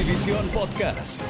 Notivisión Podcast.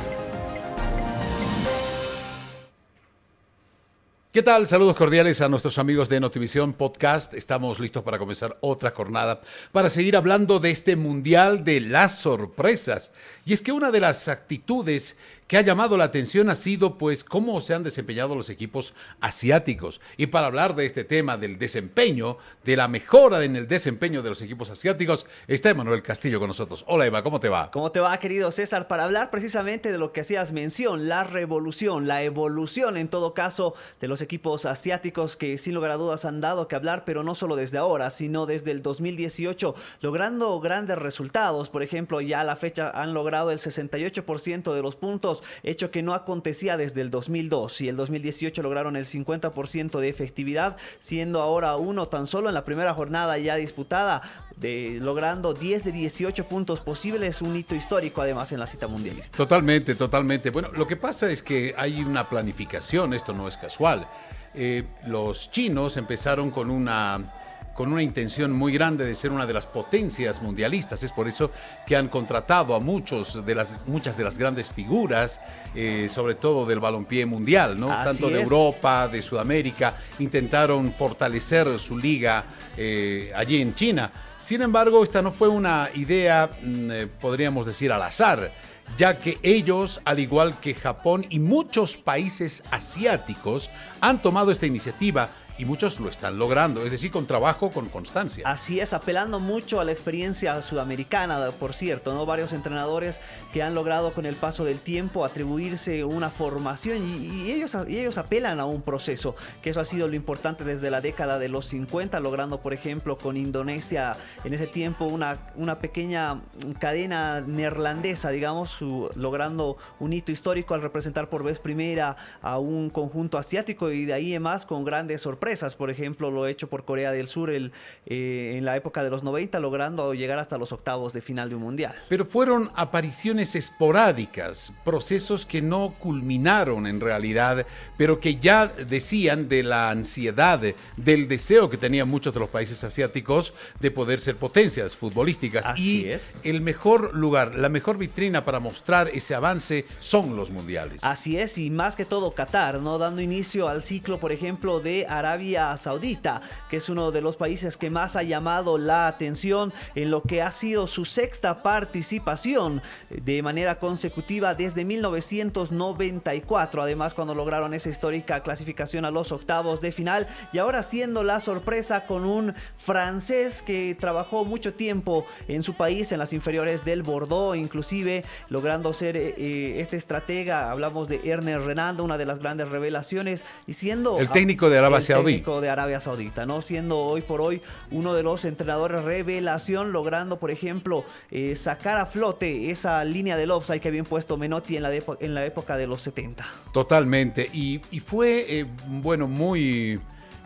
¿Qué tal? Saludos cordiales a nuestros amigos de Notivisión Podcast. Estamos listos para comenzar otra jornada para seguir hablando de este Mundial de las Sorpresas. Y es que una de las actitudes que ha llamado la atención ha sido pues cómo se han desempeñado los equipos asiáticos. Y para hablar de este tema del desempeño, de la mejora en el desempeño de los equipos asiáticos, está Emanuel Castillo con nosotros. Hola Eva, ¿cómo te va? ¿Cómo te va, querido César? Para hablar precisamente de lo que hacías mención, la revolución, la evolución en todo caso de los equipos asiáticos que sin lugar a dudas han dado que hablar, pero no solo desde ahora, sino desde el 2018, logrando grandes resultados. Por ejemplo, ya a la fecha han logrado el 68% de los puntos hecho que no acontecía desde el 2002 y el 2018 lograron el 50% de efectividad, siendo ahora uno tan solo en la primera jornada ya disputada, de, logrando 10 de 18 puntos posibles, un hito histórico además en la cita mundialista. Totalmente, totalmente. Bueno, lo que pasa es que hay una planificación, esto no es casual. Eh, los chinos empezaron con una con una intención muy grande de ser una de las potencias mundialistas. Es por eso que han contratado a muchos de las, muchas de las grandes figuras, eh, sobre todo del balompié mundial, ¿no? Tanto de Europa, de Sudamérica, intentaron fortalecer su liga eh, allí en China. Sin embargo, esta no fue una idea, mm, eh, podríamos decir, al azar ya que ellos, al igual que Japón y muchos países asiáticos, han tomado esta iniciativa y muchos lo están logrando, es decir, con trabajo, con constancia. Así es, apelando mucho a la experiencia sudamericana, por cierto, ¿no? Varios entrenadores que han logrado con el paso del tiempo atribuirse una formación y, ellos, ellos apelan a un proceso, que eso ha sido lo importante desde la década de los 50, logrando, por ejemplo, con Indonesia en ese tiempo una, una pequeña cadena neerlandesa, digamos, logrando un hito histórico al representar por vez primera a un conjunto asiático y de ahí en más con grandes sorpresas por ejemplo, lo hecho por Corea del Sur el, eh, en la época de los 90, logrando llegar hasta los octavos de final de un mundial. Pero fueron apariciones esporádicas, procesos que no culminaron en realidad, pero que ya decían de la ansiedad, del deseo que tenían muchos de los países asiáticos de poder ser potencias futbolísticas. Así y es. el mejor lugar, la mejor vitrina para mostrar ese avance son los mundiales. Así es, y más que todo Qatar, ¿no? Dando inicio al ciclo, por ejemplo, de Arabia Saudita, que es uno de los países que más ha llamado la atención en lo que ha sido su sexta participación de manera consecutiva desde 1994. Además, cuando lograron esa histórica clasificación a los octavos de final y ahora siendo la sorpresa con un francés que trabajó mucho tiempo en su país, en las inferiores del Bordeaux, inclusive logrando ser eh, eh, este estratega. Hablamos de Ernest Renando, una de las grandes revelaciones, y siendo el técnico de Arabia Saudí de Arabia Saudita, ¿no? Siendo hoy por hoy uno de los entrenadores revelación, logrando, por ejemplo, eh, sacar a flote esa línea del offside que había puesto Menotti en la, en la época de los 70. Totalmente. Y, fue, eh, bueno, muy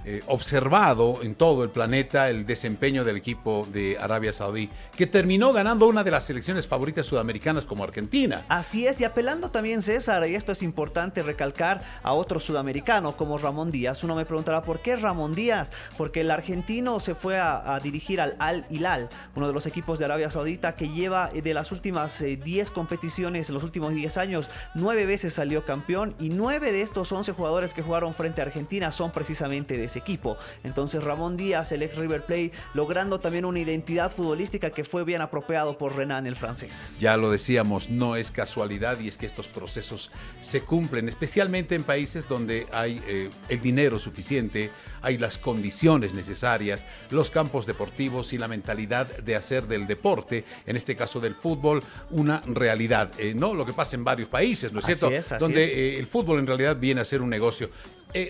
eh, observado en todo el planeta el desempeño del equipo de Arabia Saudí, que terminó ganando una de las selecciones favoritas sudamericanas como Argentina. Así es, y apelando también César, y esto es importante recalcar a otro sudamericano como Ramón Díaz. Uno me preguntará, ¿por qué Ramón Díaz? Porque el argentino se fue a, dirigir al Al Hilal, uno de los equipos de Arabia Saudita que lleva eh, de las últimas 10 eh, competiciones, en los últimos 10 años, 9 veces salió campeón y 9 de estos 11 jugadores que jugaron frente a Argentina son precisamente de equipo. Entonces Ramón Díaz, el ex River Plate, logrando también una identidad futbolística que fue bien apropiado por Renan el francés. Ya lo decíamos, no es casualidad y es que estos procesos se cumplen, especialmente en países donde hay eh, el dinero suficiente, hay las condiciones necesarias, los campos deportivos y la mentalidad de hacer del deporte, en este caso del fútbol, una realidad. Eh, no lo que pasa en varios países, ¿no es cierto? donde eh, el fútbol en realidad viene a ser un negocio.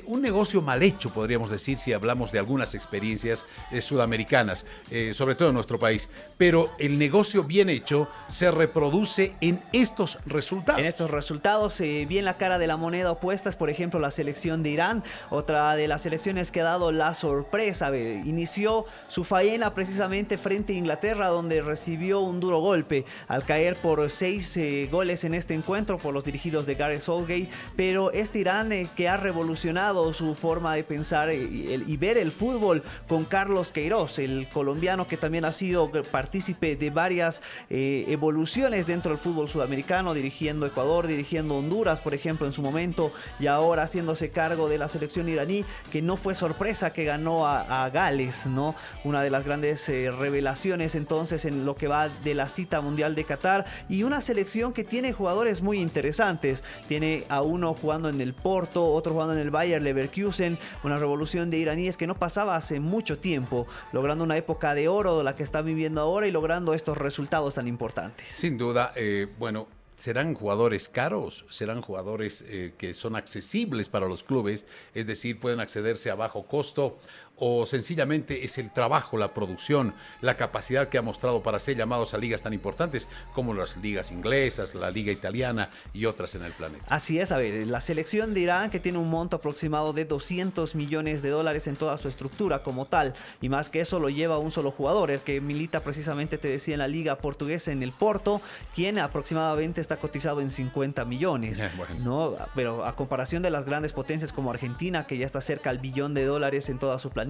Un negocio mal hecho, podríamos decir si hablamos de algunas experiencias eh, sudamericanas, eh, sobre todo en nuestro país. Pero el negocio bien hecho se reproduce en estos resultados. En estos resultados, eh, bien la cara de la moneda opuesta es, por ejemplo, la selección de Irán, otra de las selecciones que ha dado la sorpresa. inició su faena precisamente frente a Inglaterra, donde recibió un duro golpe al caer por seis goles en este encuentro por los dirigidos de Gareth Southgate. Pero este Irán que ha revolucionado su forma de pensar y, ver el fútbol con Carlos Queiroz, el colombiano que también ha sido partícipe de varias eh, evoluciones dentro del fútbol sudamericano, dirigiendo Ecuador, dirigiendo Honduras, por ejemplo, en su momento, y ahora haciéndose cargo de la selección iraní, que no fue sorpresa que ganó a, Gales, ¿no? Una de las grandes eh, revelaciones entonces en lo que va de la cita mundial de Qatar y una selección que tiene jugadores muy interesantes. Tiene a uno jugando en el Porto, otro jugando en el Bayer Leverkusen, una revolución de iraníes que no pasaba hace mucho tiempo, logrando una época de oro, la que está viviendo ahora y logrando estos resultados tan importantes. Sin duda, eh, bueno, serán jugadores caros, serán jugadores eh, que son accesibles para los clubes, es decir, pueden accederse a bajo costo o sencillamente es el trabajo, la producción, la capacidad que ha mostrado para ser llamados a ligas tan importantes como las ligas inglesas, la liga italiana y otras en el planeta. Así es, a ver, la selección de Irán que tiene un monto aproximado de 200 millones de dólares en toda su estructura como tal, y más que eso lo lleva un solo jugador, el que milita precisamente, te decía, en la liga portuguesa en el Porto, quien aproximadamente está cotizado en 50 millones. ¿no? Pero a comparación de las grandes potencias como Argentina, que ya está cerca al billón de dólares en toda su planeta,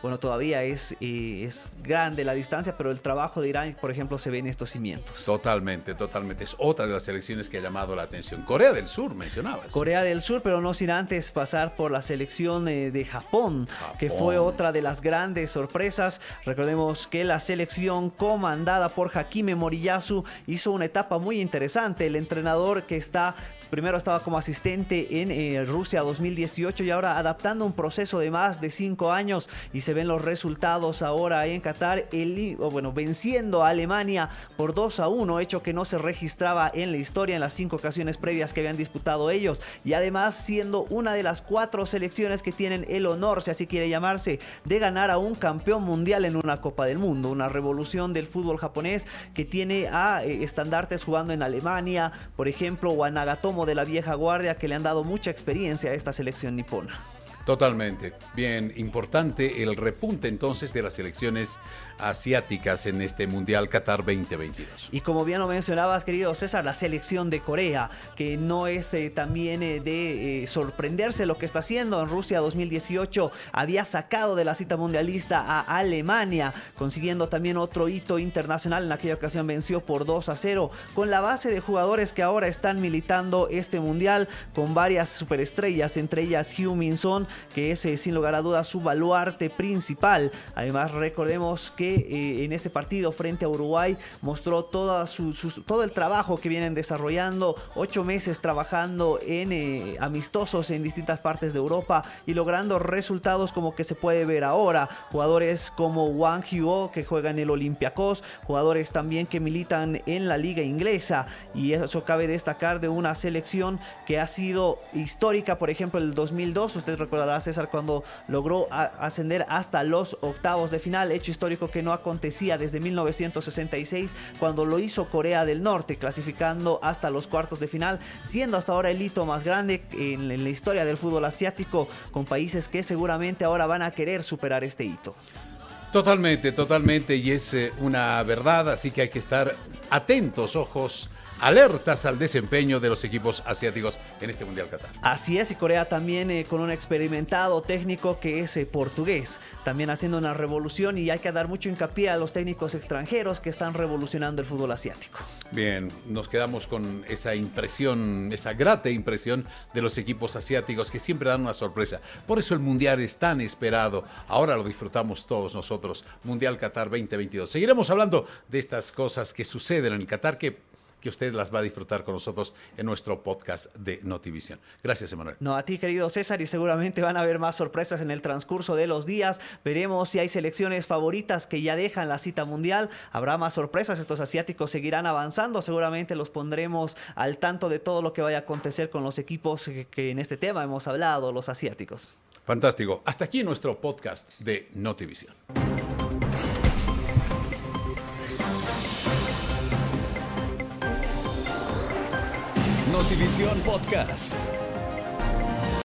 bueno, todavía es, eh, es grande la distancia, pero el trabajo de Irán, por ejemplo, se ve en estos cimientos. Totalmente, totalmente. Es otra de las selecciones que ha llamado la atención. Corea del Sur, mencionabas. Corea del Sur, pero no sin antes pasar por la selección eh, de Japón, que fue otra de las grandes sorpresas. Recordemos que la selección comandada por Hakime Moriyasu hizo una etapa muy interesante. El entrenador que está Primero estaba como asistente en eh, Rusia 2018 y ahora adaptando un proceso de más de cinco años y se ven los resultados ahora en Qatar, el, bueno, venciendo a Alemania por 2 a 1, hecho que no se registraba en la historia en las cinco ocasiones previas que habían disputado ellos. Y además siendo una de las cuatro selecciones que tienen el honor, si así quiere llamarse, de ganar a un campeón mundial en una Copa del Mundo, una revolución del fútbol japonés que tiene a eh, estandartes jugando en Alemania, por ejemplo, o a Nagatomo de la vieja guardia que le han dado mucha experiencia a esta selección nipona. Totalmente. Bien, importante el repunte entonces de las selecciones asiáticas en este Mundial Qatar 2022. Y como bien lo mencionabas, querido César, la selección de Corea, que no es eh, también eh, de eh, sorprenderse lo que está haciendo. En Rusia 2018 había sacado de la cita mundialista a Alemania, consiguiendo también otro hito internacional. En aquella ocasión venció por 2 a 0, con la base de jugadores que ahora están militando este Mundial, con varias superestrellas, entre ellas Minson, que es sin lugar a dudas su baluarte principal. Además, recordemos que eh, en este partido frente a Uruguay mostró toda su, todo el trabajo que vienen desarrollando, ocho meses trabajando en eh, amistosos en distintas partes de Europa y logrando resultados como que se puede ver ahora. Jugadores como Wang Huo que juega en el Olympiacos, jugadores también que militan en la liga inglesa y eso cabe destacar de una selección que ha sido histórica, por ejemplo el 2002, usted recordará César cuando logró ascender hasta los octavos de final, hecho histórico que no acontecía desde 1966 cuando lo hizo Corea del Norte, clasificando hasta los cuartos de final, siendo hasta ahora el hito más grande en, la historia del fútbol asiático, con países que seguramente ahora van a querer superar este hito. Totalmente, totalmente, y es eh, una verdad, así que hay que estar atentos, ojos alertas al desempeño de los equipos asiáticos en este Mundial Qatar. Así es, y Corea también eh, con un experimentado técnico que es eh, portugués, también haciendo una revolución y hay que dar mucho hincapié a los técnicos extranjeros que están revolucionando el fútbol asiático. Bien, nos quedamos con esa impresión, esa grata impresión de los equipos asiáticos que siempre dan una sorpresa. Por eso el Mundial es tan esperado. Ahora lo disfrutamos todos nosotros. Mundial Qatar 2022. Seguiremos hablando de estas cosas que suceden en el Qatar que que usted las va a disfrutar con nosotros en nuestro podcast de Notivisión. Gracias, Emanuel. No, a ti, querido César, y seguramente van a haber más sorpresas en el transcurso de los días. Veremos si hay selecciones favoritas que ya dejan la cita mundial. Habrá más sorpresas, estos asiáticos seguirán avanzando. Seguramente los pondremos al tanto de todo lo que vaya a acontecer con los equipos que en este tema hemos hablado, los asiáticos. Fantástico. Hasta aquí nuestro podcast de Notivisión. Notivisión Podcast.